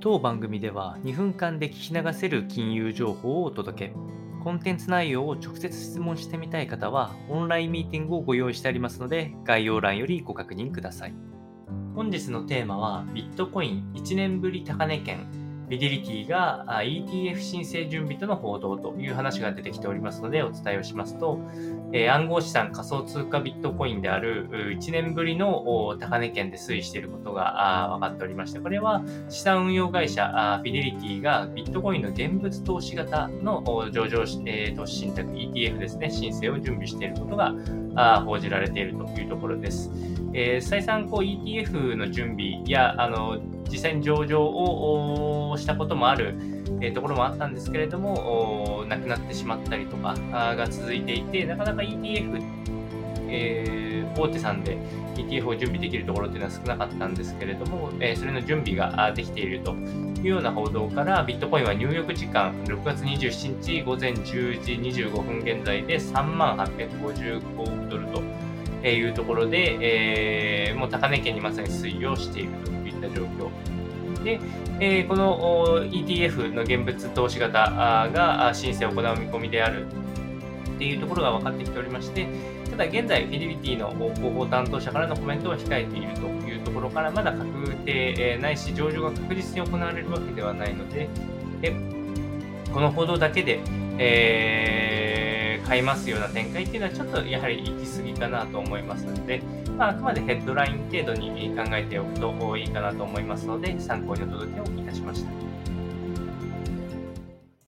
当番組では2分間で聞き流せる金融情報をお届け。コンテンツ内容を直接質問してみたい方は、オンラインミーティングをご用意してありますので、概要欄よりご確認ください。本日のテーマは、ビットコイン1年ぶり高値圏ビデリティが ETF 申請準備との報道という話が出てきておりますのでお伝えをしますと、え暗号資産仮想通貨ビットコインである1年ぶりの高値圏で推移していることが分かっておりまして、これは資産運用会社フィデリティがビットコインの現物投資型の上場、え投資信託 ETF ですね、申請を準備していることが報じられているというところです。え、再三こう ETF の準備やあの実際に上場をしたこともある、え、ところもあったんですけれども、なくなってしまったりとかが続いていて、なかなか ETF、え、大手さんで ETF を準備できるところっていうのは少なかったんですけれども、え、それの準備ができているというような報道から、ビットコインは入浴時間、6月27日午前10時25分現在で3万855ドルとえいうところで、えー、もう高値圏にまさに推移をしているといった状況。で、えー、この ETF の現物投資型が申請を行う見込みであるっていうところが分かってきておりまして、ただ現在、フィデリティの広報担当者からのコメントは控えているというところから、まだ確定ないし、上場が確実に行われるわけではないので、でこの報道だけで、えー、買いますような展開っていうのは、ちょっとやはり行き過ぎかなと思いますので、まあ、あくまでヘッドライン程度に考えておくといいかなと思いますので、参考にお届けをいたしました。